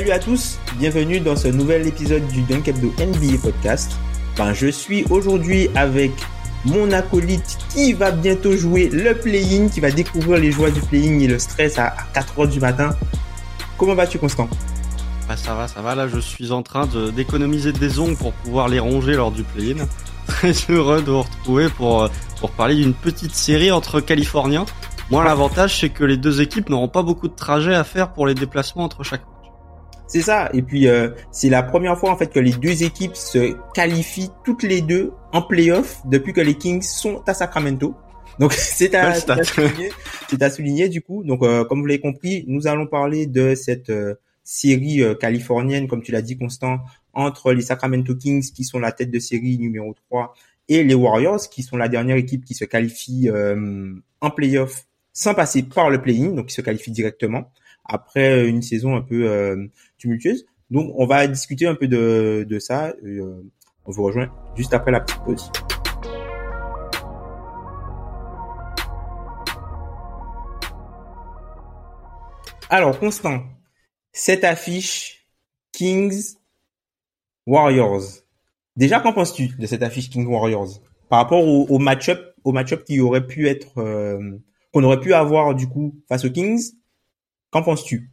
Salut à tous, bienvenue dans ce nouvel épisode du Dunk Hebdo NBA podcast. Ben, je suis aujourd'hui avec mon acolyte qui va bientôt jouer le play-in, qui va découvrir les joies du play-in et le stress à 4h du matin. Comment vas-tu Constant? Bah ça va, ça va. Là, je suis en train de d'économiser des ongles pour pouvoir les ronger lors du play-in. Très heureux de vous retrouver pour, euh, pour parler d'une petite série entre Californiens. Moi, l'avantage, c'est que les deux équipes n'auront pas beaucoup de trajets à faire pour les déplacements entre chaque. C'est ça, et puis euh, c'est la première fois en fait que les deux équipes se qualifient toutes les deux en playoff depuis que les Kings sont à Sacramento. Donc c'est à, à souligner, c'est à souligner du coup. Donc euh, comme vous l'avez compris, nous allons parler de cette euh, série euh, californienne, comme tu l'as dit Constant, entre les Sacramento Kings qui sont la tête de série numéro 3 et les Warriors qui sont la dernière équipe qui se qualifie euh, en playoff sans passer par le play-in, donc qui se qualifie directement après une saison un peu euh, tumultueuse. Donc on va discuter un peu de, de ça. euh, on vous rejoint juste après la petite pause. Alors Constant, cette affiche Kings Warriors. Déjà qu'en penses-tu de cette affiche Kings Warriors par rapport au, au match-up, au match-up qui aurait pu être euh, qu'on aurait pu avoir du coup face aux Kings? Qu'en penses-tu?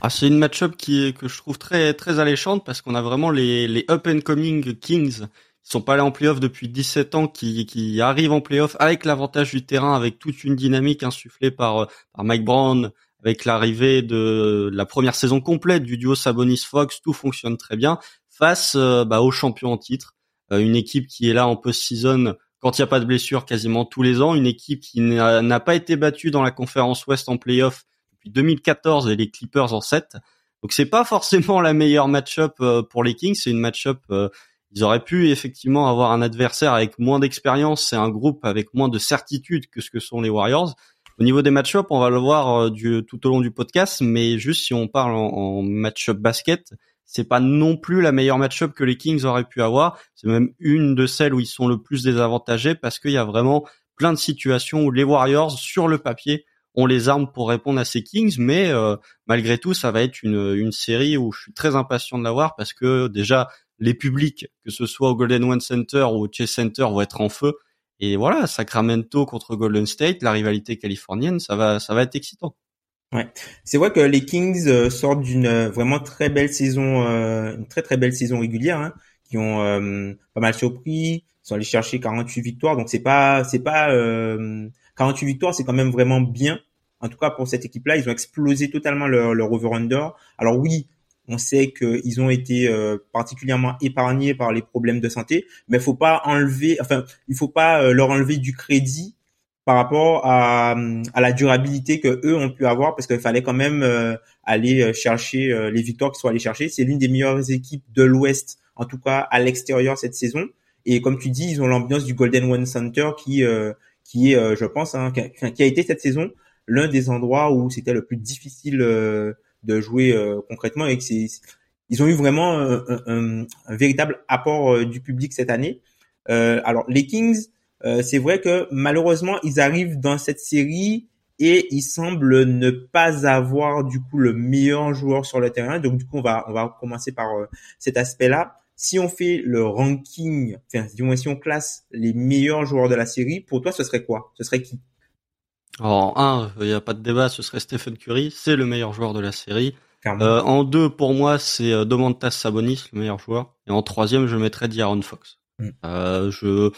Ah, c'est une match-up qui que je trouve très très alléchante parce qu'on a vraiment les, les up and coming Kings qui sont pas allés en playoff depuis 17 ans, qui, qui arrivent en playoff avec l'avantage du terrain, avec toute une dynamique insufflée par, par Mike Brown, avec l'arrivée de la première saison complète du duo Sabonis-Fox, tout fonctionne très bien face euh, bah, aux champions en titre, Euh, une équipe qui est là en post-season quand il n'y a pas de blessure quasiment tous les ans, une équipe qui n'a pas été battue dans la conférence Ouest en playoff depuis 2014 et les Clippers en 7. Donc c'est pas forcément la meilleure match-up euh, pour les Kings, c'est une match-up euh, ils auraient pu effectivement avoir un adversaire avec moins d'expérience et un groupe avec moins de certitude que ce que sont les Warriors. Au niveau des match-up, on va le voir euh, du, tout au long du podcast, mais juste si on parle en, en match-up basket, c'est pas non plus la meilleure match-up que les Kings auraient pu avoir. C'est même une de celles où ils sont le plus désavantagés parce qu'il y a vraiment plein de situations où les Warriors, sur le papier, ont les armes pour répondre à ces Kings, mais euh, malgré tout, ça va être une, une série où je suis très impatient de la voir parce que déjà les publics, que ce soit au Golden One Center ou au Chase Center, vont être en feu. Et voilà, Sacramento contre Golden State, la rivalité californienne, ça va, ça va être excitant. C'est vrai que les Kings euh, sortent d'une euh, vraiment très belle saison, euh, une très très belle saison régulière, hein, qui ont euh, pas mal surpris, sont allés chercher 48 victoires, donc c'est pas c'est pas 48 victoires, c'est quand même vraiment bien. En tout cas pour cette équipe-là, ils ont explosé totalement leur, leur over/under. Alors oui, on sait qu'ils ont été euh, particulièrement épargnés par les problèmes de santé, mais faut pas enlever, enfin il faut pas euh, leur enlever du crédit par rapport à, la durabilité que eux ont pu avoir parce qu'il fallait quand même euh, aller chercher les victoires qu'ils sont allés chercher. C'est l'une des meilleures équipes de l'Ouest, en tout cas à l'extérieur cette saison. Et comme tu dis, ils ont l'ambiance du Golden One Center qui qui est, euh, je pense, hein, qui, a, qui a été cette saison l'un des endroits où c'était le plus difficile euh, de jouer euh, concrètement et que c'est ils ont eu vraiment un, un- un véritable apport du public cette année. Euh, alors les Kings, euh, c'est vrai que malheureusement ils arrivent dans cette série et ils semblent ne pas avoir du coup le meilleur joueur sur le terrain. Donc du coup on va on va commencer par cet aspect-là. Si on fait le ranking, enfin du moins si on classe les meilleurs joueurs de la série, pour toi ce serait quoi? Ce serait qui? En 1, il n'y a pas de débat, ce serait Stephen Curry, c'est le meilleur joueur de la série. Euh, en 2, pour moi, c'est euh, Domantas Sabonis, le meilleur joueur. Et en troisième, je mettrais D'Aaron Fox. Mm. Euh, je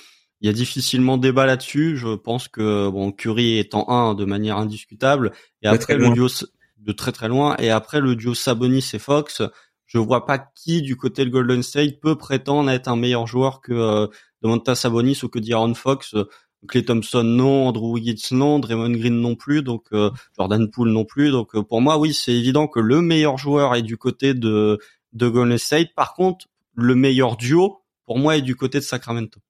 il y a difficilement débat là-dessus. Je pense que bon, Curry est en 1 de manière indiscutable. Et après le duo de très très loin. Et après le duo Sabonis et Fox, je vois pas qui du côté de Golden State peut prétendre être un meilleur joueur que euh, Domantas Sabonis ou que D'Aaron Fox. Clay Thompson non, Andrew Wiggins non, Draymond Green non plus, donc euh, Jordan Poole non plus. Donc euh, pour moi, oui, c'est évident que le meilleur joueur est du côté de Golden State. Par contre, le meilleur duo, pour moi, est du côté de Sacramento.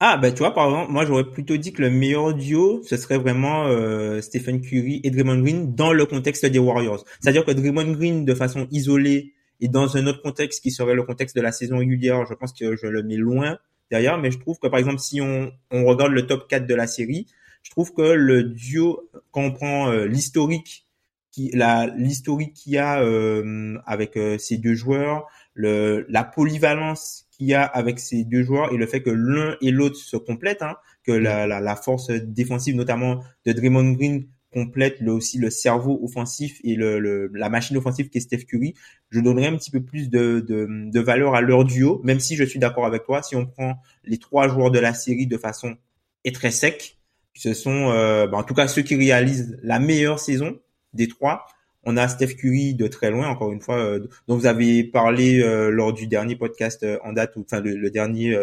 Ah, bah tu vois, par exemple, moi j'aurais plutôt dit que le meilleur duo, ce serait vraiment euh, Stephen Curry et Draymond Green dans le contexte des Warriors. C'est-à-dire que Draymond Green, de façon isolée et dans un autre contexte qui serait le contexte de la saison régulière, je pense que je le mets loin derrière. Mais je trouve que, par exemple, si on, on regarde le top 4 de la série, je trouve que le duo, quand on prend euh, l'historique qui la l'historique qu'il y a euh, avec euh, ces deux joueurs, le la polyvalence qu'il y a avec ces deux joueurs et le fait que l'un et l'autre se complètent, hein, que la, la, la, force défensive notamment de Draymond Green complète le, aussi le cerveau offensif et le, le, la machine offensive qui est Steph Curry, je donnerais un petit peu plus de, de, de valeur à leur duo, même si je suis d'accord avec toi, si on prend les trois joueurs de la série de façon est très sec, ce sont euh, bah, en tout cas ceux qui réalisent la meilleure saison des trois, on a Steph Curry de très loin, encore une fois, euh, dont vous avez parlé euh, lors du dernier podcast euh, en date, ou enfin le, dernier,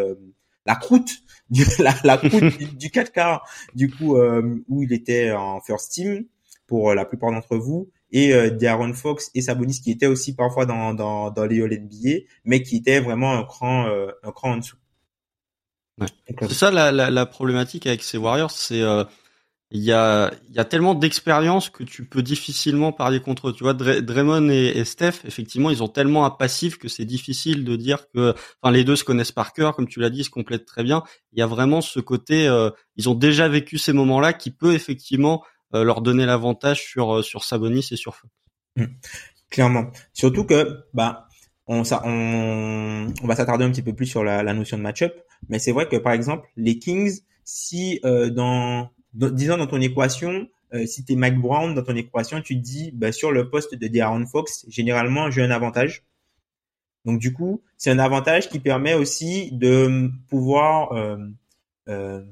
la croûte, du, la, la croûte du, 4 quarts, du coup, où il était en first team pour la plupart d'entre vous, et Darren Fox et Sabonis qui étaient aussi parfois dans, dans, dans les All NBA, mais qui étaient vraiment un cran, un cran en dessous. Ouais. C'est ça la, la, la, problématique avec ces Warriors, c'est il y a, y a tellement d'expérience que tu peux difficilement parier contre eux. Tu vois, Draymond et, Steph, effectivement, ils ont tellement un passif que c'est difficile de dire que, enfin, les deux se connaissent par cœur, comme tu l'as dit, ils se complètent très bien. Il y a vraiment ce côté, euh, ils ont déjà vécu ces moments-là qui peut effectivement euh, leur donner l'avantage sur euh, sur Sabonis et sur Fox. Mmh. Clairement. Surtout que, bah, on, on, on va s'attarder un petit peu plus sur la, la notion de match-up, mais c'est vrai que par exemple, les Kings, si dans disons dans ton équation, euh, si tu es Mike Brown, dans ton équation, tu te dis, bah, sur le poste de De'Aaron Fox, généralement, j'ai un avantage. Donc, du coup, c'est un avantage qui permet aussi de pouvoir euh, euh,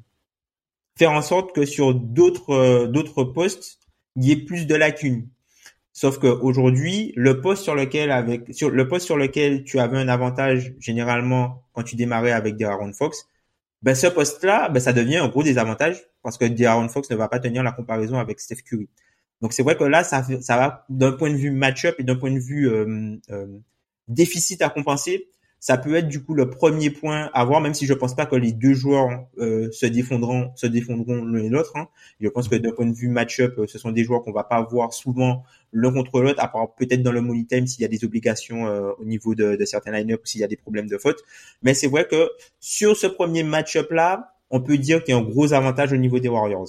faire en sorte que sur d'autres d'autres postes, il y ait plus de lacunes. Sauf qu'aujourd'hui, le poste sur lequel avec sur le poste sur lequel tu avais un avantage généralement quand tu démarrais avec De'Aaron Fox, ben ce poste-là, ben ça devient un gros désavantage parce que D'Aaron Fox ne va pas tenir la comparaison avec Steph Curry. Donc c'est vrai que là, ça, ça va d'un point de vue match-up et d'un point de vue euh, euh, déficit à compenser, ça peut être du coup le premier point à voir, même si je pense pas que les deux joueurs euh, se défendront, se défendront l'un et l'autre. Hein. Je pense que d'un point de vue match-up, ce sont des joueurs qu'on va pas voir souvent l'un contre l'autre, à part peut-être dans le money time s'il y a des obligations au niveau de, de certains line-up ou s'il y a des problèmes de faute. Mais c'est vrai que sur ce premier match-up là, on peut dire qu'il y a un gros avantage au niveau des Warriors.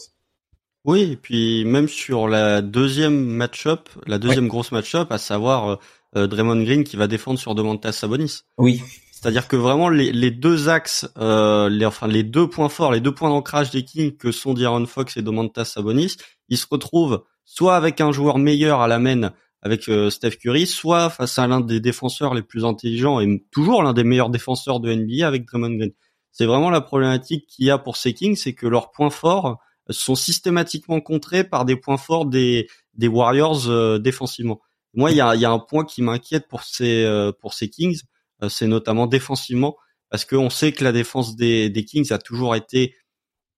Oui, et puis même sur la deuxième match-up, la deuxième grosse match-up, à savoir euh, euh, Draymond Green qui va défendre sur Domantas Sabonis. Oui. C'est-à-dire que vraiment les, deux axes, euh, les, enfin les deux points forts, les deux points d'ancrage des Kings que sont D'Aaron Fox et Domantas Sabonis, ils se retrouvent soit avec un joueur meilleur à la main avec Steph Curry, soit face à l'un des défenseurs les plus intelligents et toujours l'un des meilleurs défenseurs de NBA avec Draymond Green. C'est vraiment la problématique qu'il y a pour ces Kings, c'est que leurs points forts sont systématiquement contrés par des points forts des, des Warriors euh, défensivement. Moi, il y a, y a, un point qui m'inquiète pour ces euh, pour ces Kings, euh, c'est notamment défensivement, parce qu'on sait que la défense des, des Kings a toujours été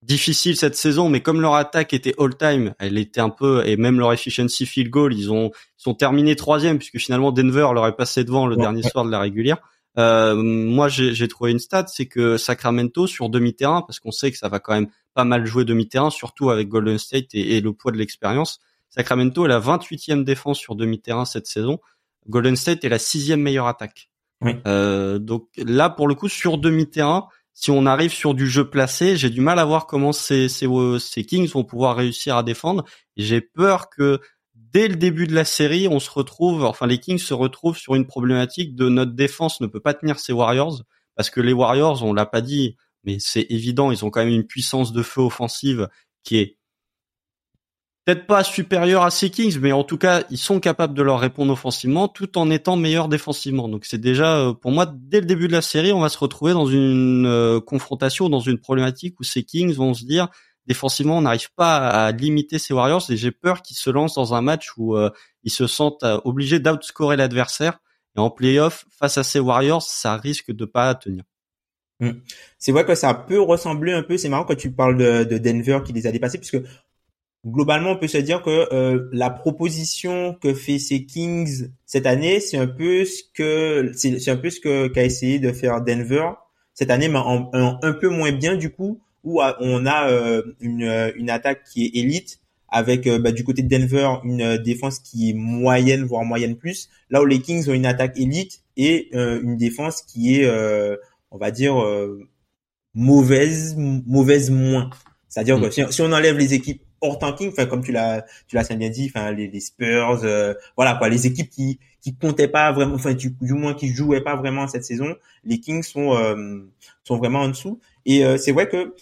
difficile cette saison, mais comme leur attaque était all-time, elle était un peu, et même leur efficiency field goal, ils ont ils sont terminés troisième puisque finalement Denver leur est passé devant le dernier soir de la régulière. Euh, moi, j'ai trouvé une stat, c'est que Sacramento sur demi-terrain, parce qu'on sait que ça va quand même pas mal jouer demi-terrain, surtout avec Golden State et, le poids de l'expérience. Sacramento est la 28e défense sur demi-terrain cette saison. Golden State est la sixième meilleure attaque. Euh, donc là, pour le coup, sur demi-terrain, si on arrive sur du jeu placé, j'ai du mal à voir comment ces, ces, ces Kings vont pouvoir réussir à défendre. J'ai peur que dès le début de la série, on se retrouve, enfin les Kings se retrouvent sur une problématique de notre défense ne peut pas tenir ces Warriors parce que les Warriors, on l'a pas dit, mais c'est évident, ils ont quand même une puissance de feu offensive qui est peut-être pas supérieur à ces Kings, mais en tout cas, ils sont capables de leur répondre offensivement tout en étant meilleurs défensivement. Donc c'est déjà, euh, pour moi, dès le début de la série, on va se retrouver dans une euh, confrontation, dans une problématique où ces Kings vont se dire, défensivement, on n'arrive pas à limiter ces Warriors et j'ai peur qu'ils se lancent dans un match où euh, ils se sentent obligés d'outscorer l'adversaire. Et en playoff, face à ces Warriors, ça risque de pas tenir. Hmm. C'est vrai que ça peut ressembler un peu, c'est marrant quand tu parles de, de Denver qui les a dépassés, puisque globalement, on peut se dire que euh, la proposition que fait ces Kings cette année, c'est un peu ce que c'est un peu ce que qu'a essayé de faire Denver cette année, mais en, un peu moins bien du coup, où on a euh, une, une attaque qui est élite avec euh, bah, du côté de Denver une défense qui est moyenne voire moyenne plus, là où les Kings ont une attaque élite et une défense qui est on va dire mauvaise mauvaise moins. C'est-à-dire que mm. si, on enlève les équipes hors tanking, enfin comme tu l'as tu l'as bien dit, enfin les, Spurs, euh, voilà quoi, les équipes qui qui comptaient pas vraiment, enfin du, du, moins qui jouaient pas vraiment cette saison, les Kings sont euh, sont vraiment en dessous. Et euh, c'est vrai que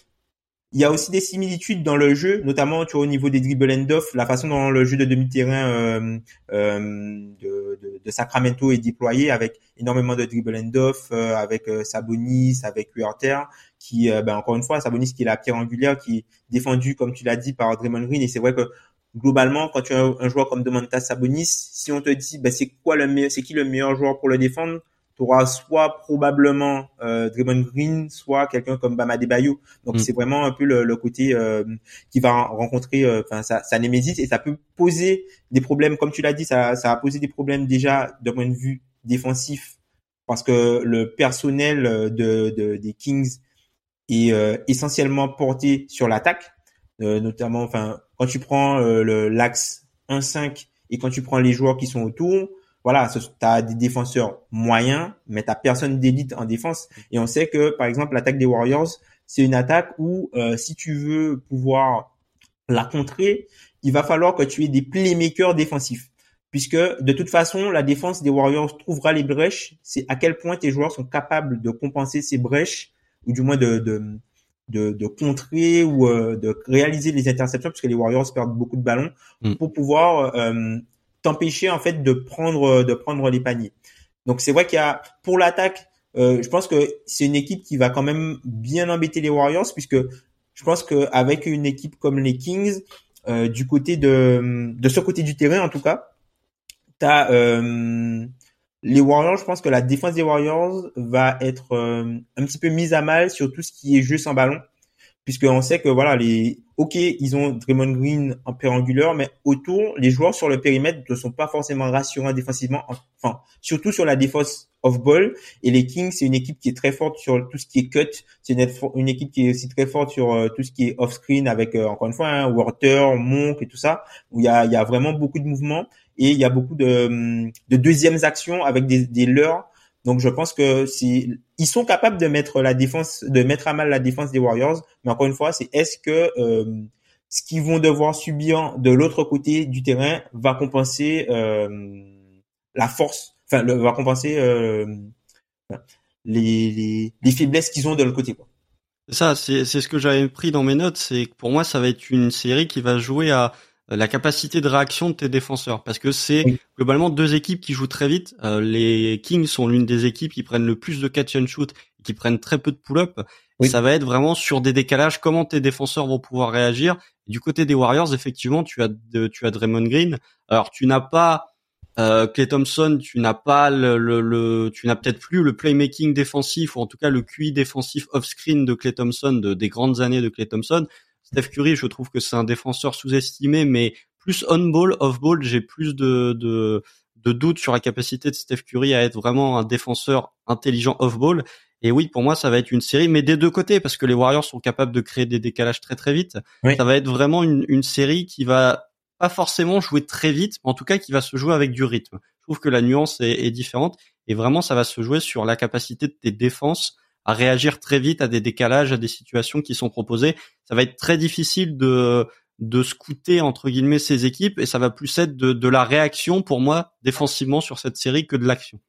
il y a aussi des similitudes dans le jeu, notamment tu vois, au niveau des dribble and off, la façon dont le jeu de demi-terrain euh, euh, de, Sacramento est déployé avec énormément de dribble and off, euh, avec Sabonis, avec Huerter, qui, ben, encore une fois, Sabonis qui est la pierre angulaire, qui est défendu, comme tu l'as dit, par Draymond Green. Et c'est vrai que globalement, quand tu as un joueur comme Domantas Sabonis, si on te dit, ben, c'est quoi le meilleur, c'est qui le meilleur joueur pour le défendre, tu auras soit probablement euh, Draymond Green, soit quelqu'un comme Bama Debayo. Donc mm. c'est vraiment un peu le, le côté euh, qui va rencontrer euh, enfin ça ça némésis et ça peut poser des problèmes comme tu l'as dit ça ça a posé des problèmes déjà d'un point de vue défensif parce que le personnel de, de des Kings est euh, essentiellement porté sur l'attaque euh, notamment enfin quand tu prends le l'axe 1-5 et quand tu prends les joueurs qui sont autour voilà, tu as des défenseurs moyens, mais tu personne d'élite en défense. Et on sait que, par exemple, l'attaque des Warriors, c'est une attaque où, euh, si tu veux pouvoir la contrer, il va falloir que tu aies des playmakers défensifs. Puisque, de toute façon, la défense des Warriors trouvera les brèches. C'est à quel point tes joueurs sont capables de compenser ces brèches, ou du moins de, de, de, contrer ou euh, de réaliser les interceptions, puisque les Warriors perdent beaucoup de ballons, mm. pour pouvoir euh, t'empêcher en fait de prendre de prendre les paniers. Donc c'est vrai qu'il y a pour l'attaque, euh, je pense que c'est une équipe qui va quand même bien embêter les Warriors puisque je pense que avec une équipe comme les Kings, euh, du côté de de ce côté du terrain en tout cas, t'as euh, les Warriors. Je pense que la défense des Warriors va être euh, un petit peu mise à mal sur tout ce qui est jeu sans ballon puisqu'on sait que voilà les ok ils ont Draymond Green en pérangulaire mais autour les joueurs sur le périmètre ne sont pas forcément rassurants défensivement enfin surtout sur la défense off ball. Et les Kings c'est une équipe qui est très forte sur tout ce qui est cut. C'est une, équipe qui est aussi très forte sur euh, tout ce qui est off screen avec euh, encore une fois hein, Water Monk et tout ça où il y a il y a vraiment beaucoup de mouvements et il y a beaucoup de de deuxièmes actions avec des des leurs. Donc je pense que si ils sont capables de mettre la défense, de mettre à mal la défense des Warriors, mais encore une fois, c'est est-ce que euh, ce qu'ils vont devoir subir de l'autre côté du terrain va compenser euh, la force, enfin va compenser euh, les, les, les, faiblesses qu'ils ont de l'autre côté. Quoi. Ça, c'est ce que j'avais pris dans mes notes, c'est que pour moi, ça va être une série qui va jouer à la capacité de réaction de tes défenseurs parce que c'est globalement deux équipes qui jouent très vite. Euh, les Kings sont l'une des équipes qui prennent le plus de catch and shoot et qui prennent très peu de pull-up. Ça va être vraiment sur des décalages comment tes défenseurs vont pouvoir réagir. du côté des Warriors, effectivement, tu as de, tu as Draymond Green. Alors tu n'as pas euh, Clay Thompson, tu n'as pas le, le, tu n'as peut-être plus le playmaking défensif ou en tout cas le QI défensif off-screen de Clay Thompson de, des grandes années de Clay Thompson. Steph Curry, je trouve que c'est un défenseur sous-estimé, mais plus on-ball, off-ball, j'ai plus de, de, de doutes sur la capacité de Steph Curry à être vraiment un défenseur intelligent off-ball. Et oui, pour moi, ça va être une série, mais des deux côtés, parce que les Warriors sont capables de créer des décalages très très vite. Ça va être vraiment une, une série qui va pas forcément jouer très vite, mais en tout cas qui va se jouer avec du rythme. Je trouve que la nuance est, est différente, et vraiment, ça va se jouer sur la capacité de tes défenses à réagir très vite à des décalages, à des situations qui sont proposées. Ça va être très difficile de de scouter entre guillemets ces équipes et ça va plus être de, de la réaction pour moi défensivement sur cette série que de l'action.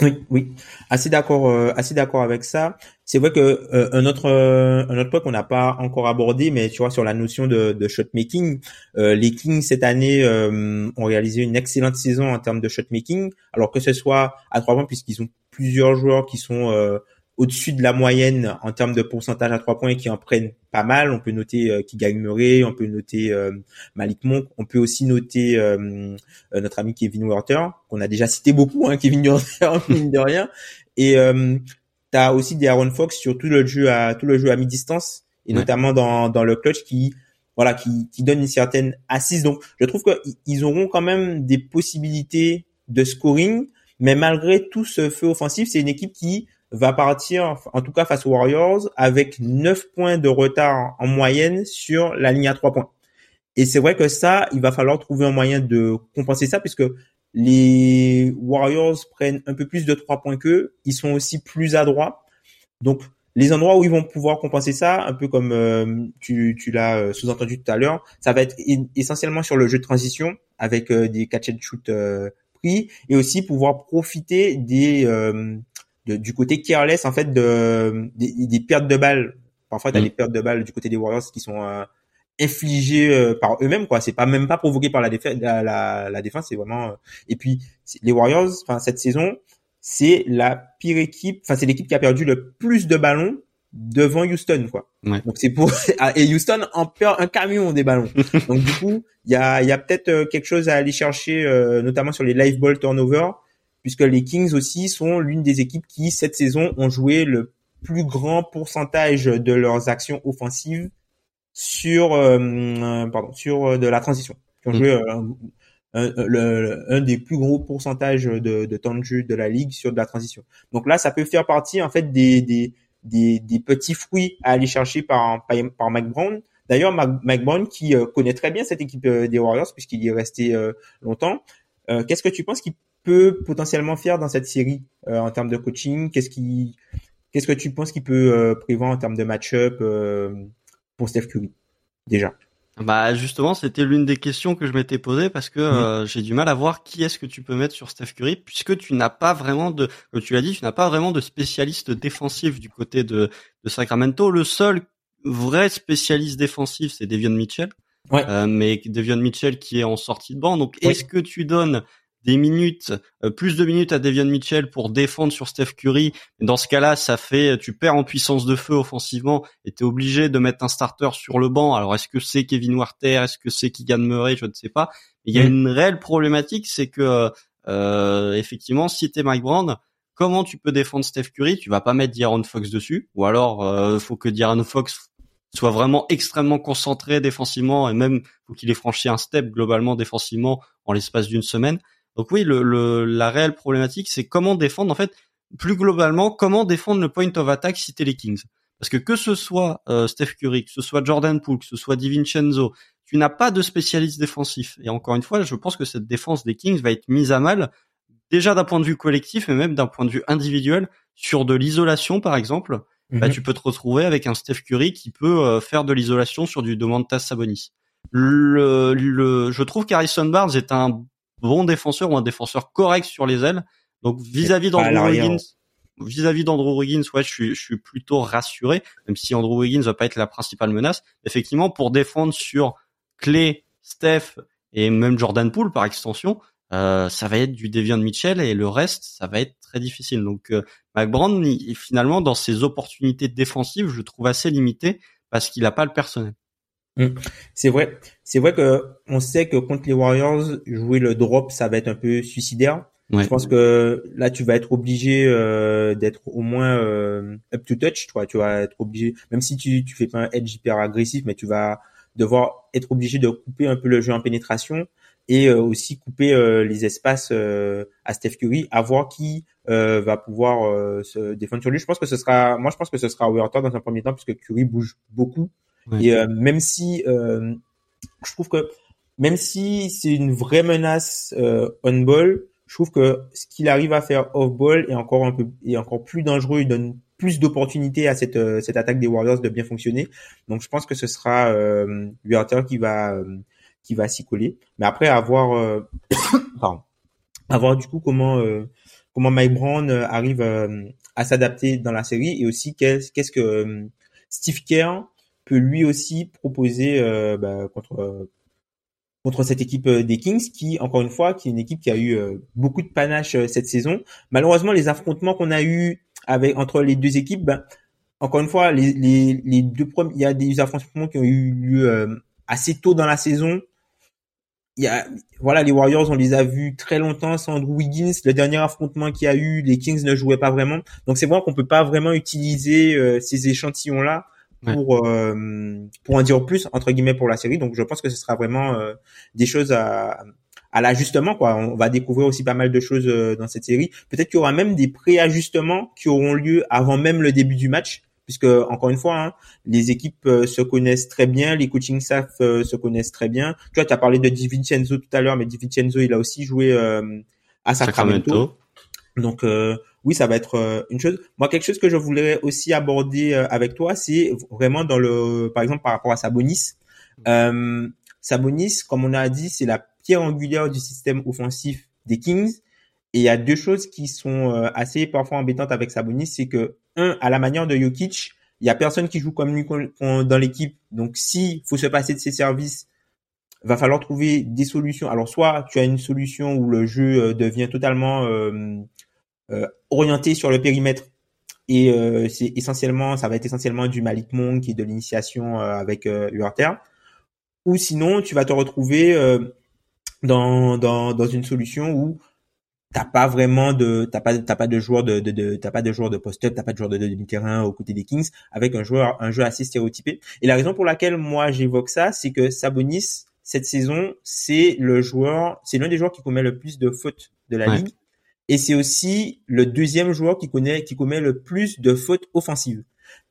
Oui, oui, assez d'accord, euh, assez d'accord avec ça. C'est vrai que euh, un autre euh, un autre point qu'on n'a pas encore abordé, mais tu vois sur la notion de, de shot making, les Kings cette année ont réalisé une excellente saison en termes de shot making, alors que ce soit à trois points puisqu'ils ont plusieurs joueurs qui sont au-dessus de la moyenne en termes de pourcentage à trois points et qui en prennent pas mal. On peut noter euh, gagne Murray, on peut noter euh, Malik Monk, on peut aussi noter euh, euh, notre ami Kevin Werther, qu'on a déjà cité beaucoup, hein, Kevin Werther, mine de rien. Et tu as aussi des Aaron Fox sur tout le jeu à tout le jeu à mi-distance et notamment dans, dans le clutch qui voilà qui, qui donne une certaine assise. Donc je trouve qu'ils auront quand même des possibilités de scoring, mais malgré tout ce feu offensif, c'est une équipe qui va partir, en tout cas face aux Warriors, avec 9 points de retard en moyenne sur la ligne à 3 points. Et c'est vrai que ça, il va falloir trouver un moyen de compenser ça puisque les Warriors prennent un peu plus de 3 points qu'eux. Ils sont aussi plus adroits. Donc, les endroits où ils vont pouvoir compenser ça, un peu comme euh, tu, l'as euh, sous-entendu tout à l'heure, ça va être essentiellement sur le jeu de transition avec euh, des catch and shoot pris et aussi pouvoir profiter des du côté careless en fait de des, pertes de balles. Parfois, tu as des pertes de balles du côté des Warriors qui sont euh, infligées euh, par eux-mêmes quoi. C'est pas même pas provoqué par la défense. La, la, défense, c'est vraiment. Euh, et puis les Warriors, enfin cette saison, c'est la pire équipe. Enfin, c'est l'équipe qui a perdu le plus de ballons devant Houston quoi. Donc c'est pour ah, et Houston en perd un camion des ballons. Donc du coup, il y a il y a peut-être quelque chose à aller chercher notamment sur les live ball turnover puisque les Kings aussi sont l'une des équipes qui cette saison ont joué le plus grand pourcentage de leurs actions offensives sur euh, pardon sur euh, de la transition qui ont mm. joué euh, un, le, un, des plus gros pourcentages de, de, temps de jeu de la ligue sur de la transition. Donc là, ça peut faire partie en fait des, des, des, des petits fruits à aller chercher par, par, par Mike Brown. D'ailleurs, Mike Brown qui connaît très bien cette équipe des Warriors puisqu'il y est resté longtemps. Qu'est-ce que tu penses qu'il peut potentiellement faire dans cette série euh, en termes de coaching? Qu'est-ce qui, qu'est-ce que tu penses qu'il peut euh, prévoir en termes de match-up euh, pour Steph Curry déjà? Bah justement, c'était l'une des questions que je m'étais posée parce que j'ai du mal à voir qui est-ce que tu peux mettre sur Steph Curry puisque tu n'as pas vraiment de, comme tu l'as dit, tu n'as pas vraiment de spécialiste défensif du côté de, de Sacramento. Le seul vrai spécialiste défensif, c'est Devion Mitchell. Ouais. mais Devion Mitchell qui est en sortie de banc. Donc, est-ce que tu donnes des minutes, euh, plus de minutes à Devion Mitchell pour défendre sur Steph Curry. Dans ce cas-là, ça fait, tu perds en puissance de feu offensivement et t'es obligé de mettre un starter sur le banc. Alors est-ce que c'est Kevin Warter, est-ce que c'est Keegan Murray, je ne sais pas. Il y a mm. une réelle problématique, c'est que euh, effectivement, si t'es Mike Brown, comment tu peux défendre Steph Curry? Tu vas pas mettre D'Aaron Fox dessus, ou alors euh, faut que D'Aaron Fox soit vraiment extrêmement concentré défensivement et même faut qu'il ait franchi un step globalement défensivement en l'espace d'une semaine. Donc oui, le, la réelle problématique, c'est comment défendre, en fait, plus globalement, comment défendre le point of attack si t'es les Kings. Parce que que ce soit euh, Steph Curry, que ce soit Jordan Poole, que ce soit DiVincenzo, tu n'as pas de spécialiste défensif. Et encore une fois, je pense que cette défense des Kings va être mise à mal, déjà d'un point de vue collectif, mais même d'un point de vue individuel, sur de l'isolation, par exemple. Bah, mhm. tu peux te retrouver avec un Steph Curry qui peut euh, faire de l'isolation sur du Domantas Sabonis. Le, le, je trouve qu'Harrison Barnes est un bon défenseur ou un défenseur correct sur les ailes. Donc vis-à-vis d'Andrew Wiggins, vis-à-vis d'Andrew Wiggins, ouais, je suis, je suis plutôt rassuré, même si Andrew Wiggins va pas être la principale menace. Effectivement, pour défendre sur Clay, Steph et même Jordan Poole par extension, euh, ça va être du Devion Mitchell et le reste, ça va être très difficile. Donc, euh, McBrand, finalement, dans ses opportunités défensives, je le trouve assez limité parce qu'il n'a pas le personnel. Mm. C'est vrai, c'est vrai que on sait que contre les Warriors, jouer le drop, ça va être un peu suicidaire. Je pense que là, tu vas être obligé euh, d'être au moins euh, up to touch, toi. Tu vas être obligé, même si tu tu fais pas un edge hyper agressif, mais tu vas devoir être obligé de couper un peu le jeu en pénétration et euh, aussi couper les espaces à Steph Curry, à voir qui va pouvoir se défendre sur lui. Je pense que ce sera, moi, je pense que ce sera Werther dans un premier temps, puisque Curry bouge beaucoup. Et euh, même si euh, je trouve que même si c'est une vraie menace euh, on ball, je trouve que ce qu'il arrive à faire off ball est encore un peu est encore plus dangereux. Il donne plus d'opportunités à cette cette attaque des Warriors de bien fonctionner. Donc je pense que ce sera euh, qui va qui va s'y coller. Mais après avoir pardon, avoir du coup comment comment Mike Brown arrive à s'adapter dans la série et aussi qu'est-ce que Steve Kerr peut lui aussi proposer bah, contre contre cette équipe des Kings qui, encore une fois, qui est une équipe qui a eu beaucoup de panache cette saison. Malheureusement, les affrontements qu'on a eu avec entre les deux équipes, ben, encore une fois, les, les, deux premiers, il y a des affrontements qui ont eu lieu euh, assez tôt dans la saison. Il y a, voilà, les Warriors, on les a vus très longtemps sans Wiggins. Le dernier affrontement qu'il y a eu, les Kings ne jouaient pas vraiment. Donc c'est vrai qu'on peut pas vraiment utiliser euh, ces échantillons-là pour euh, pour en dire plus entre guillemets pour la série. Donc je pense que ce sera vraiment des choses à à l'ajustement quoi. On va découvrir aussi pas mal de choses dans cette série. Peut-être qu'il y aura même des préajustements qui auront lieu avant même le début du match puisque encore une fois, hein, les équipes euh, se connaissent très bien, les coaching staff euh, se connaissent très bien. Tu vois, tu as parlé de DiVincenzo tout à l'heure, mais DiVincenzo, il a aussi joué euh, à Sacramento. Donc oui, ça va être une chose. Moi, quelque chose que je voulais aussi aborder avec toi, c'est vraiment dans le, par exemple, par rapport à Sabonis. Sabonis, comme on a dit, c'est la pierre angulaire du système offensif des Kings. Et il y a deux choses qui sont euh, assez parfois embêtantes avec Sabonis, c'est que un, à la manière de Jokic, il y a personne qui joue comme lui dans l'équipe. Donc, s'il faut se passer de ses services, va falloir trouver des solutions. Alors, soit tu as une solution où le jeu euh, devient totalement euh, orienté sur le périmètre. Et c'est essentiellement, ça va être essentiellement du Malik Monk et de l'initiation avec euh, Ou sinon, tu vas te retrouver dans, dans, dans une solution où t'as pas vraiment de t'as pas t'as pas de joueur de, de, de t'as pas de joueur de post-up t'as pas de joueur de demi-terrain aux côtés des Kings avec un joueur un jeu assez stéréotypé. Et la raison pour laquelle moi j'évoque ça c'est que Sabonis cette saison c'est le joueur c'est l'un des joueurs qui commet le plus de fautes de la ligue et c'est aussi le deuxième joueur qui connaît commet le plus de fautes offensives.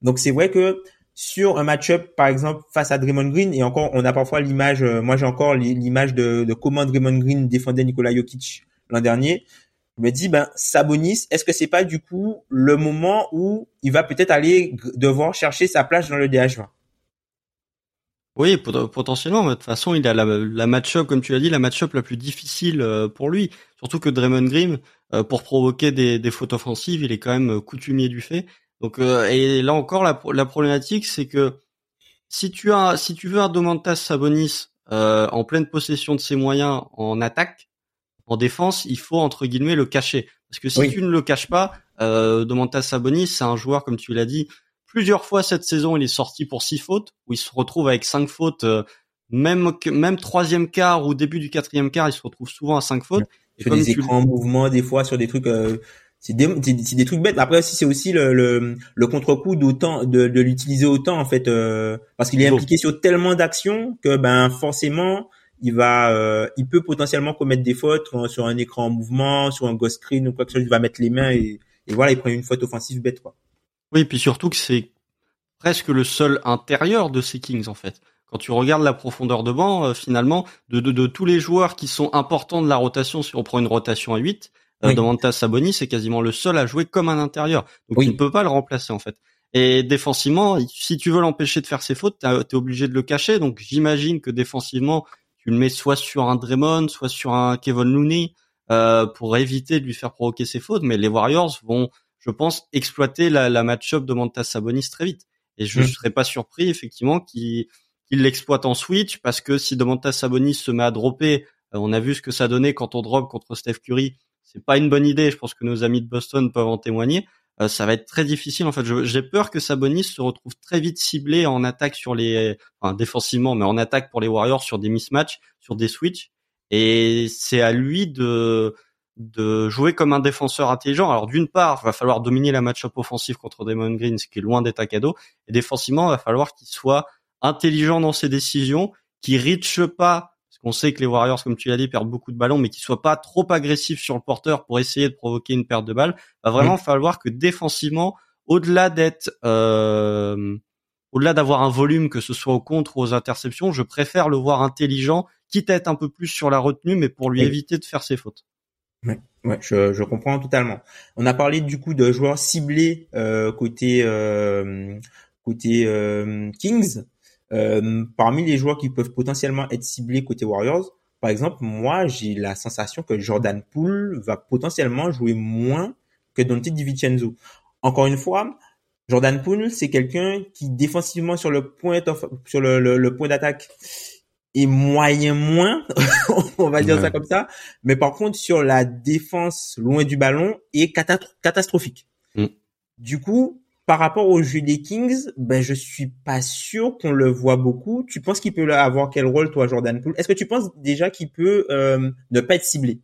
Donc c'est vrai que sur un match-up, par exemple, face à Draymond Green, et encore, on a parfois l'image, euh, moi j'ai encore l'image de, de comment Draymond Green défendait Nikola Jokic l'an dernier, je me dis ben Sabonis, est-ce que c'est pas du coup le moment où il va peut-être aller devoir chercher sa place dans le DH20 Oui, potentiellement. de toute façon, il a la, la match-up, comme tu l'as dit, la match-up la plus difficile euh, pour lui. Surtout que Draymond Green, euh, pour provoquer des, des fautes offensives, il est quand même coutumier du fait. Donc, euh, et là encore, la, la problématique, c'est que si tu as, si tu veux un Domantas Sabonis en pleine possession de ses moyens en attaque, en défense, il faut entre guillemets le cacher. Parce que si tu ne le caches pas, euh, Domantas Sabonis, c'est un joueur comme tu l'as dit, plusieurs fois cette saison, il est sorti pour six fautes, où il se retrouve avec cinq fautes, euh, même même troisième quart ou début du quatrième quart, il se retrouve souvent à cinq fautes. Et sur des écrans en mouvement, des fois sur des trucs. Euh, c'est des, des, trucs bêtes. Après aussi, c'est aussi le, le, le contre-coup d'autant de, de l'utiliser autant en fait, euh, parce qu'il est impliqué sur tellement d'actions que ben forcément il va, euh, il peut potentiellement commettre des fautes sur un écran en mouvement, sur un ghost screen ou quoi que ce soit. Il va mettre les mains et, et voilà, il prend une faute offensive bête quoi. Oui, puis surtout que c'est presque le seul intérieur de ces Kings en fait. Quand tu regardes la profondeur de banc, euh, finalement, de, de, de, tous les joueurs qui sont importants de la rotation, si on prend une rotation à 8, euh, oui. Domantas Sabonis c'est quasiment le seul à jouer comme un intérieur. Donc il ne peut pas le remplacer en fait. Et défensivement, si tu veux l'empêcher de faire ses fautes, tu es obligé de le cacher. Donc j'imagine que défensivement, tu le mets soit sur un Draymond, soit sur un Kevin Looney euh, pour éviter de lui faire provoquer ses fautes. Mais les Warriors vont, je pense, exploiter la, la match-up de Mantas Sabonis très vite. Et je ne mm. serais pas surpris effectivement qu'il qu l'exploite en switch parce que si Domantas Sabonis se met à dropper, euh, on a vu ce que ça donnait quand on drop contre Steph Curry. C'est pas une bonne idée. Je pense que nos amis de Boston peuvent en témoigner. Euh, ça va être très difficile. En fait, j'ai peur que Sabonis se retrouve très vite ciblé en attaque sur les, enfin défensivement, mais en attaque pour les Warriors sur des mismatchs, sur des switches. Et c'est à lui de de jouer comme un défenseur intelligent. Alors d'une part, il va falloir dominer la match-up offensive contre Damon Green, ce qui est loin d'être un cadeau. Et défensivement, il va falloir qu'il soit intelligent dans ses décisions, qu'il reach pas parce qu'on sait que les Warriors, comme tu l'as dit, perdent beaucoup de ballons, mais qu'ils soient pas trop agressifs sur le porteur pour essayer de provoquer une perte de balle. Va vraiment falloir que défensivement, au-delà d'être, euh, au-delà d'avoir un volume, que ce soit au contre ou aux interceptions, je préfère le voir intelligent, quitte à être un peu plus sur la retenue, mais pour lui éviter de faire ses fautes. Ouais, ouais je, je, comprends totalement. On a parlé du coup de joueurs ciblés euh, côté euh, côté euh, Kings. Euh, parmi les joueurs qui peuvent potentiellement être ciblés côté Warriors, par exemple, moi, j'ai la sensation que Jordan Poole va potentiellement jouer moins que Dante DiVincenzo. Encore une fois, Jordan Poole, c'est quelqu'un qui défensivement sur le point sur le, point d'attaque est moyen moins, on va dire ça comme ça. Mais par contre, sur la défense loin du ballon est catastrophique. Mm. Du coup, par rapport au jeu des Kings, ben je suis pas sûr qu'on le voit beaucoup. Tu penses qu'il peut avoir quel rôle toi Jordan Poole? Est-ce que tu penses déjà qu'il peut euh, ne pas être ciblé?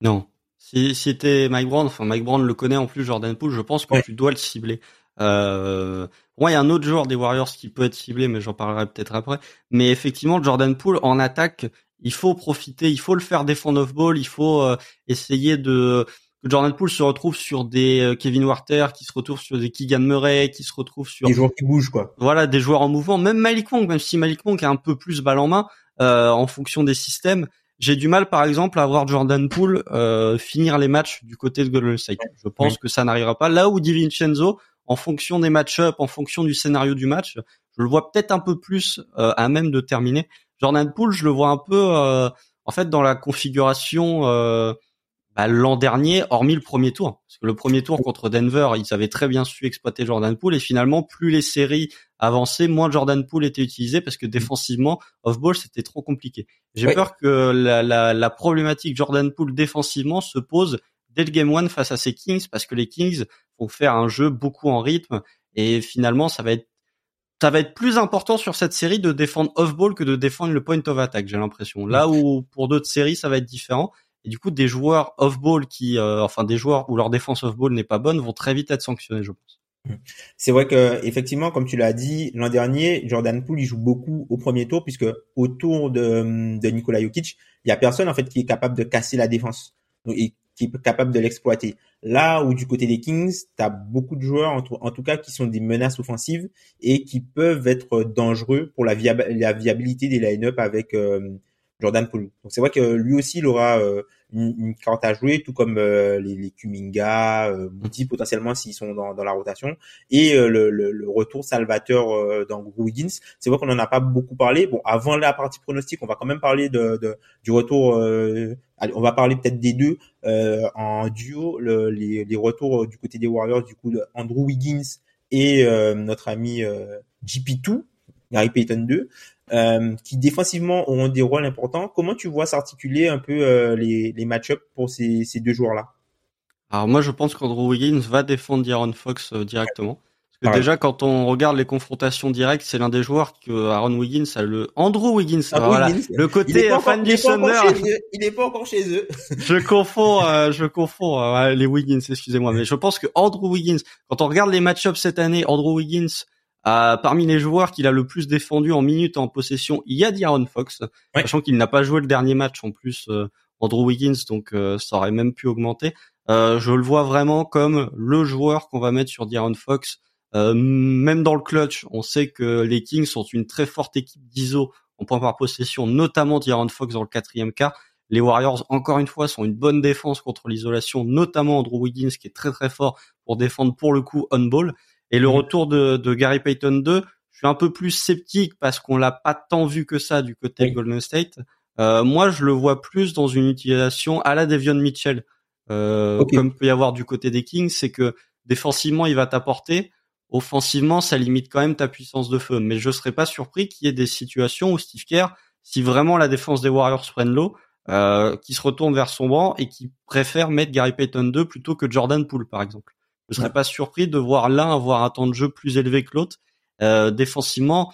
Non. Si c'était Mike Brown, enfin Mike Brown le connaît en plus Jordan Poole, je pense que tu dois le cibler. Euh, moi, il y a un autre joueur des Warriors qui peut être ciblé, mais j'en parlerai peut-être après. Mais effectivement, Jordan Poole en attaque, il faut profiter, il faut le faire défendre off ball, il faut euh, essayer de que Jordan Poole se retrouve sur des euh, Kevin Warter, qui se retrouve sur des Keegan Murray, qui se retrouve sur des joueurs qui bougent quoi. Voilà, des joueurs en mouvement, même Malik Monk, même si Malik Monk a un peu plus balle en main euh, en fonction des systèmes. J'ai du mal, par exemple, à voir Jordan Poole euh, finir les matchs du côté de Golden State. Je pense que ça n'arrivera pas. Là où DiVincenzo, en fonction des match-ups, en fonction du scénario du match, je le vois peut-être un peu plus euh, à même de terminer. Jordan Poole, je le vois un peu, euh, en fait, dans la configuration bah, l'an dernier, hormis le premier tour. Parce que le premier tour contre Denver, ils avaient très bien su exploiter Jordan Poole et finalement, plus les séries avançaient, moins Jordan Poole était utilisé parce que défensivement, off-ball, c'était trop compliqué. J'ai peur que la, la, la, problématique Jordan Poole défensivement se pose dès le game one face à ces Kings parce que les Kings vont faire un jeu beaucoup en rythme et finalement, ça va être ça va être plus important sur cette série de défendre off-ball que de défendre le point of attack, j'ai l'impression. Là où pour d'autres séries, ça va être différent. Et du coup, des joueurs off-ball qui, euh, enfin des joueurs où leur défense off-ball n'est pas bonne, vont très vite être sanctionnés, je pense. C'est vrai que effectivement, comme tu l'as dit l'an dernier, Jordan Poole il joue beaucoup au premier tour puisque autour de, de Nikola Jokic, il y a personne en fait qui est capable de casser la défense et capable de l'exploiter. Là où du côté des Kings, tu as beaucoup de joueurs en, tout cas qui sont des menaces offensives et qui peuvent être dangereux pour la, viabilité des line-up avec euh, Jordan Poole. Donc c'est vrai que lui aussi il aura euh, une, carte à jouer, tout comme euh, les, les Kuminga, euh, potentiellement s'ils sont dans, dans, la rotation, et euh, le, retour salvateur euh, d'Andrew Wiggins. C'est vrai qu'on en a pas beaucoup parlé. Bon, avant la partie pronostic, on va quand même parler de, du retour. allez, on va parler peut-être des deux en duo, le, les, les, retours du côté des Warriors, du coup de Andrew Wiggins et notre ami GP2, Gary Payton 2. Euh, qui défensivement auront des rôles importants. Comment tu vois s'articuler un peu euh, les, les match-ups pour ces, ces deux joueurs-là? Alors moi, je pense qu'Andrew Wiggins va défendre D'Aaron Fox euh, directement. Parce que déjà, quand on regarde les confrontations directes, c'est l'un des joueurs que Aaron Wiggins a le Andrew Wiggins, voilà, le côté fan du Thunder. Il n'est pas encore chez eux. je confonds, je confonds les Wiggins, excusez-moi, mais je pense que Andrew Wiggins, quand on regarde les match-ups cette année, Andrew Wiggins euh, parmi les joueurs qu'il a le plus défendu en minutes en possession, il y a D'Aaron Fox, sachant qu'il n'a pas joué le dernier match en plus euh, Andrew Wiggins, donc euh, ça aurait même pu augmenter. je le vois vraiment comme le joueur qu'on va mettre sur D'Aaron Fox. même dans le clutch, on sait que les Kings sont une très forte équipe d'ISO en point par possession, notamment D'Aaron Fox dans le quatrième quart. Les Warriors, encore une fois, sont une bonne défense contre l'isolation, notamment Andrew Wiggins qui est très très fort pour défendre pour le coup on ball. Et le mm. retour de, de, Gary Payton 2, je suis un peu plus sceptique parce qu'on l'a pas tant vu que ça du côté de Golden State. Euh, moi, je le vois plus dans une utilisation à la Devion Mitchell, euh, comme peut y avoir du côté des Kings, c'est que défensivement, il va t'apporter. Offensivement, ça limite quand même ta puissance de feu. Mais je serais pas surpris qu'il y ait des situations où Steve Kerr, si vraiment la défense des Warriors prenne l'eau, euh, qui se retourne vers son banc et qui préfère mettre Gary Payton 2 plutôt que Jordan Poole, par exemple. Je serais pas surpris de voir l'un avoir un temps de jeu plus élevé que l'autre. Euh, défensivement,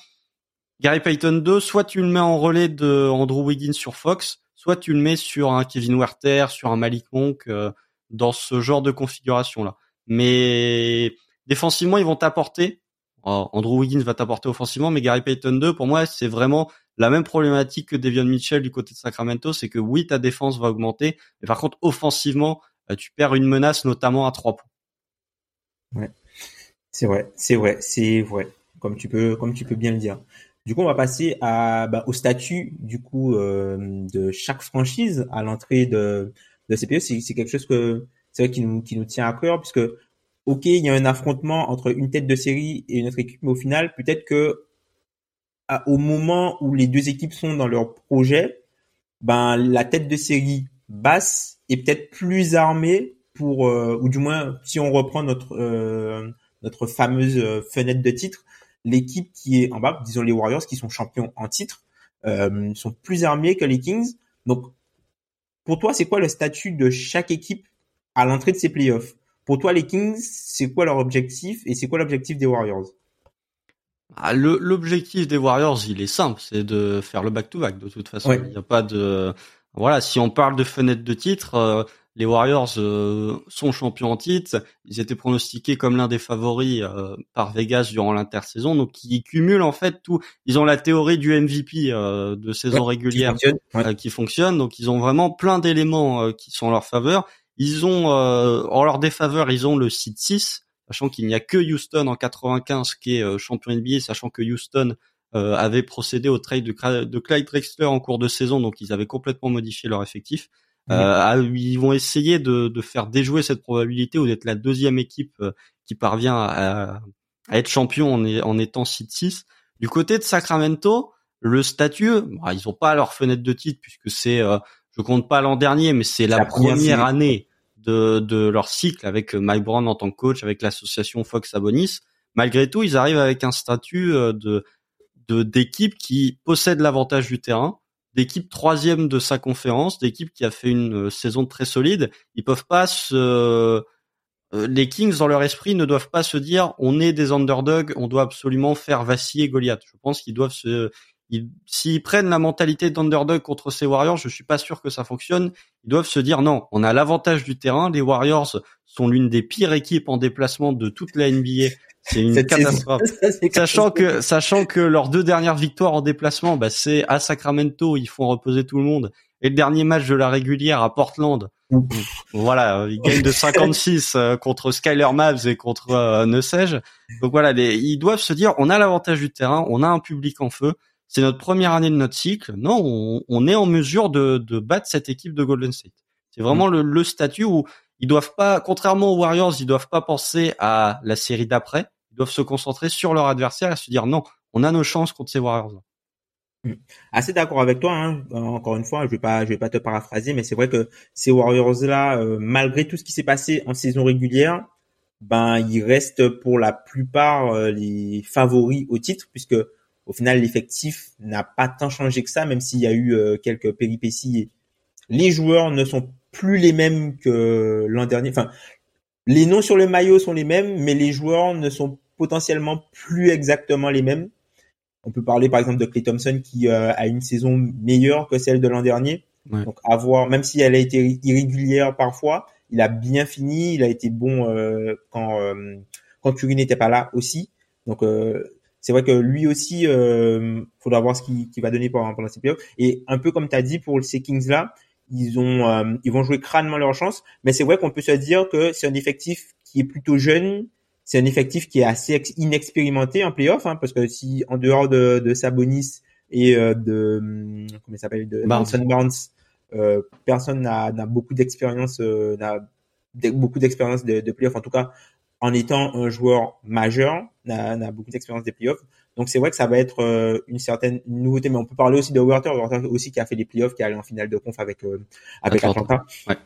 Gary Payton 2, soit tu le mets en relais de Andrew Wiggins sur Fox, soit tu le mets sur un Kevin Werther, sur un Malik Monk, euh, dans ce genre de configuration là. Mais défensivement, ils vont t'apporter. Andrew Wiggins va t'apporter offensivement, mais Gary Payton 2, pour moi, c'est vraiment la même problématique que Devion Mitchell du côté de Sacramento, c'est que oui, ta défense va augmenter, mais par contre, offensivement, euh, tu perds une menace, notamment à trois points. Ouais, c'est vrai, c'est vrai, c'est vrai, comme tu peux, comme tu peux bien le dire. Du coup, on va passer à, bah, au statut du coup euh, de chaque franchise à l'entrée de, de CPE. C'est, quelque chose que c'est vrai qui nous, qui nous tient à cœur puisque ok, il y a un affrontement entre une tête de série et une autre équipe, mais au final, peut-être que au moment où les deux équipes sont dans leur projet, ben la tête de série basse est peut-être plus armée pour, ou du moins si on reprend notre notre fameuse fenêtre de titre, l'équipe qui est en bas, disons les Warriors qui sont champions en titre, sont plus armés que les Kings. Donc pour toi, c'est quoi le statut de chaque équipe à l'entrée de ces playoffs? Pour toi, les Kings, c'est quoi leur objectif et c'est quoi l'objectif des Warriors? Ah, L'objectif des Warriors, il est simple, c'est de faire le back-to-back. de toute façon, il n'y a pas de voilà. Si on parle de fenêtre de titre, euh, les Warriors euh, sont champions en titre. Ils étaient pronostiqués comme l'un des favoris euh, par Vegas durant l'intersaison. Donc ils cumulent en fait tout. Ils ont la théorie du MVP euh, de saison régulière qui fonctionne, Donc ils ont vraiment plein d'éléments qui sont en leur faveur. Ils ont en leur défaveur, ils ont le site 6, sachant qu'il n'y a que Houston en 95 qui est champion NBA, sachant que Houston avait procédé au trade de, de Clyde Drexler en cours de saison, donc ils avaient complètement modifié leur effectif. Euh, ils vont essayer de, de, faire déjouer cette probabilité ou d'être la deuxième équipe euh, qui parvient à, à être champion en, en étant site 6. Du côté de Sacramento, le statut, bah, ils ont pas leur fenêtre de titre puisque c'est, euh, je compte pas l'an dernier, mais c'est la, première année de, de leur cycle avec Mike Brown en tant que coach, avec l'association Fox Abonis. Malgré tout, ils arrivent avec un statut de d'équipe qui possède l'avantage du terrain, d'équipe troisième de sa conférence, d'équipe qui a fait une euh, saison très solide. Ils peuvent pas se euh, les Kings dans leur esprit ne doivent pas se dire on est des underdogs, on doit absolument faire vaciller Goliath. Je pense qu'ils doivent se s'ils prennent la mentalité d'underdog contre ces Warriors, je suis pas sûr que ça fonctionne. Ils doivent se dire non, on a l'avantage du terrain. Les Warriors sont l'une des pires équipes en déplacement de toute la NBA c'est une catastrophe. sachant que, sachant que leurs deux dernières victoires en déplacement, bah, c'est à Sacramento, ils font reposer tout le monde. Et le dernier match de la régulière à Portland, voilà, ils gagnent de 56 euh, contre Skyler Mavs et contre euh, ne sais-je. Donc voilà, les, ils doivent se dire, on a l'avantage du terrain, on a un public en feu. C'est notre première année de notre cycle. Non, on, on est en mesure de, de, battre cette équipe de Golden State. C'est vraiment mm. le, le statut où ils doivent pas, contrairement aux Warriors, ils doivent pas penser à la série d'après doivent se concentrer sur leur adversaire et se dire non, on a nos chances contre ces Warriors. Hmm. Assez d'accord avec toi. Hein. Encore une fois, je vais pas, je vais pas te paraphraser, mais c'est vrai que ces Warriors là, euh, malgré tout ce qui s'est passé en saison régulière, ben ils restent pour la plupart euh, les favoris au titre, puisque au final l'effectif n'a pas tant changé que ça, même s'il y a eu euh, quelques péripéties. Les joueurs ne sont plus les mêmes que l'an dernier. Enfin, les noms sur le maillot sont les mêmes, mais les joueurs ne sont potentiellement plus exactement les mêmes. On peut parler par exemple de Clay Thompson qui euh, a une saison meilleure que celle de l'an dernier. Donc avoir, même si elle a été irrégulière parfois, il a bien fini, il a été bon euh, quand euh, quand Curry n'était pas là aussi. Donc c'est vrai que lui aussi, euh, faudra voir ce qu'il va donner pendant, pendant ces playoffs. Et un peu comme tu as dit pour ces Kings là, ils ont ils vont jouer crânement leur chance. Mais c'est vrai qu'on peut se dire que c'est un effectif qui est plutôt jeune, c'est un effectif qui est assez inexpérimenté en playoff, hein, parce que si en dehors de, de Sabonis et euh, de hum, comment il s'appelle de Barnes, Barnes euh, personne n'a beaucoup d'expérience, euh, n'a beaucoup d'expérience de, de playoff, en tout cas en étant un joueur majeur, n'a beaucoup d'expérience des playoffs. Donc c'est vrai que ça va être euh, une certaine nouveauté, mais on peut parler aussi de Werther, Werther aussi qui a fait les playoffs, qui est allé en finale de conf avec avec Atlanta. Ouais.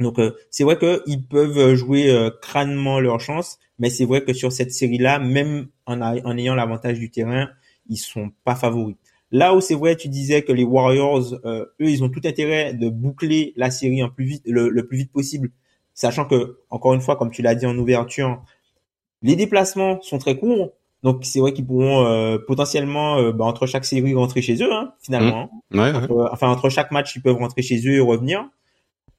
Donc euh, c'est vrai qu'ils peuvent jouer euh, crânement leur chance, mais c'est vrai que sur cette série-là, même en, en ayant l'avantage du terrain, ils sont pas favoris. Là où c'est vrai, tu disais que les Warriors, euh, eux, ils ont tout intérêt de boucler la série en plus vite, le, plus vite possible, sachant que, encore une fois, comme tu l'as dit en ouverture, les déplacements sont très courts, donc c'est vrai qu'ils pourront euh, potentiellement, bah, entre chaque série, rentrer chez eux, hein, finalement. Mmh. Ouais, enfin, entre chaque match, ils peuvent rentrer chez eux et revenir.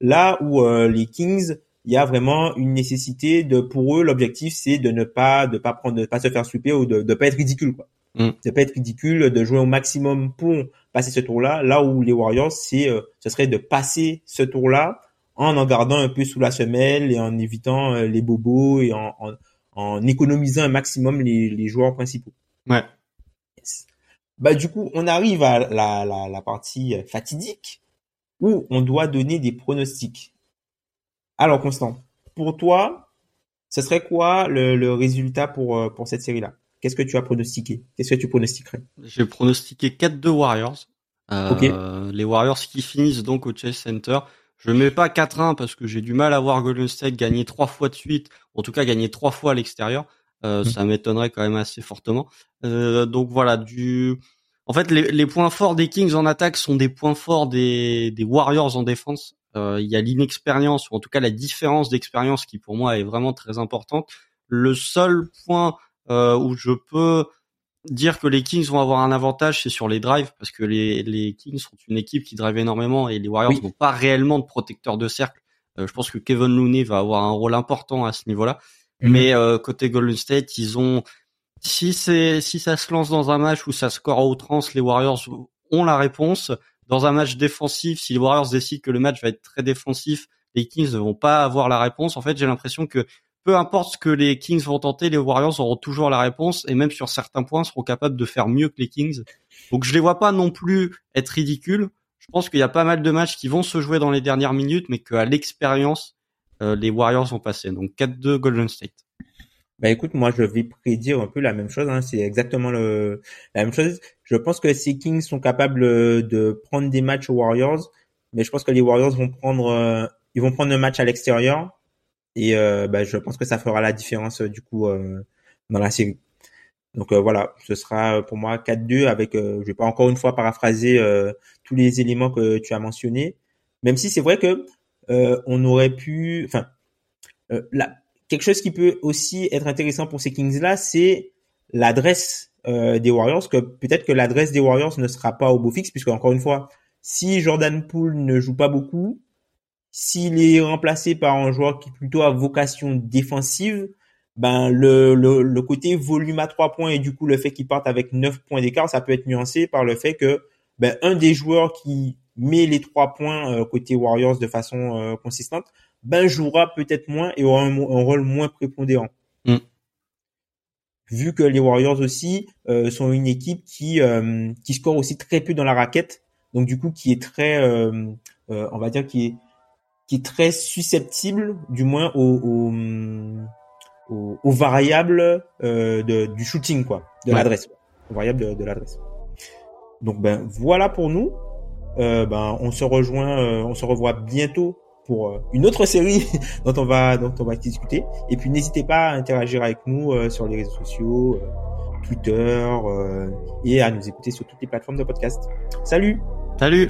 Là où euh, les Kings, il y a vraiment une nécessité de, pour eux, l'objectif c'est de ne pas, de pas prendre, de pas se faire sweeper ou de, de pas être ridicule, quoi. Mm. De pas être ridicule, de jouer au maximum pour passer ce tour-là. Là où les Warriors, c'est, euh, ce serait de passer ce tour-là en en gardant un peu sous la semelle et en évitant euh, les bobos et en, en, en, économisant un maximum les, les joueurs principaux. Ouais. Bah du coup, on arrive à la, la, la partie fatidique où on doit donner des pronostics. Alors Constant, pour toi, ce serait quoi le, résultat pour, euh, pour cette série-là? Qu'est-ce que tu as pronostiqué? Qu'est-ce que tu pronostiquerais? J'ai pronostiqué 4-2 Warriors. Euh, Les Warriors qui finissent donc au Chase Center. Je mets pas 4-1 parce que j'ai du mal à voir Golden State gagner trois fois de suite, en tout cas gagner trois fois à l'extérieur. Euh, mm. Ça m'étonnerait quand même assez fortement. Euh, donc voilà, du. En fait, les, les, points forts des Kings en attaque sont des points forts des, des Warriors en défense. Euh, il y a l'inexpérience, ou en tout cas la différence d'expérience qui pour moi est vraiment très importante. Le seul point euh, où je peux dire que les Kings vont avoir un avantage, c'est sur les drives, parce que les, les Kings sont une équipe qui drive énormément et les Warriors n'ont pas réellement de protecteur de cercle. Euh, je pense que Kevin Looney va avoir un rôle important à ce niveau-là. Mhm. Mais euh, côté Golden State, ils ont si c'est si ça se lance dans un match où ça score à outrance, les Warriors ont la réponse. Dans un match défensif, si les Warriors décident que le match va être très défensif, les Kings ne vont pas avoir la réponse. En fait, j'ai l'impression que peu importe ce que les Kings vont tenter, les Warriors auront toujours la réponse et même sur certains points seront capables de faire mieux que les Kings. Donc je les vois pas non plus être ridicules. Je pense qu'il y a pas mal de matchs qui vont se jouer dans les dernières minutes, mais qu'à l'expérience, euh, les Warriors vont passer. Donc 4-2 Golden State. Bah écoute, moi je vais prédire un peu la même chose. Hein. C'est exactement le, la même chose. Je pense que ces Kings sont capables de prendre des matchs aux Warriors, mais je pense que les Warriors vont prendre, euh, ils vont prendre un match à l'extérieur et euh, bah, je pense que ça fera la différence euh, du coup euh, dans la série. Donc voilà, ce sera pour moi 4-2 avec, je vais pas encore une fois paraphraser tous les éléments que tu as mentionnés, même si c'est vrai que on aurait pu, enfin, quelque chose qui peut aussi être intéressant pour ces Kings là, c'est l'adresse des Warriors, que peut-être que l'adresse des Warriors ne sera pas au beau fixe, puisque encore une fois, si Jordan Poole ne joue pas beaucoup, s'il est remplacé par un joueur qui plutôt a vocation défensive, ben le, le, côté volume à trois points et du coup le fait qu'il parte avec 9 points d'écart, ça peut être nuancé par le fait que ben, un des joueurs qui met les trois points euh, côté Warriors de façon euh, consistante, ben jouera peut-être moins et aura un, rôle moins prépondérant. Mm. Vu que les Warriors aussi euh, sont une équipe qui qui score aussi très peu dans la raquette, donc du coup qui est très, on va dire qui est qui est très susceptible, du moins aux, aux, aux, variables euh, de, du shooting, quoi, de l'adresse, aux variables de, l'adresse. Donc ben voilà pour nous. Euh, ben on se rejoint, euh, on se revoit bientôt euh, une autre série dont on va dont on va discuter. Et puis n'hésitez pas à interagir avec nous euh, sur les réseaux sociaux, Twitter et à nous écouter sur toutes les plateformes de podcast. Salut. Salut.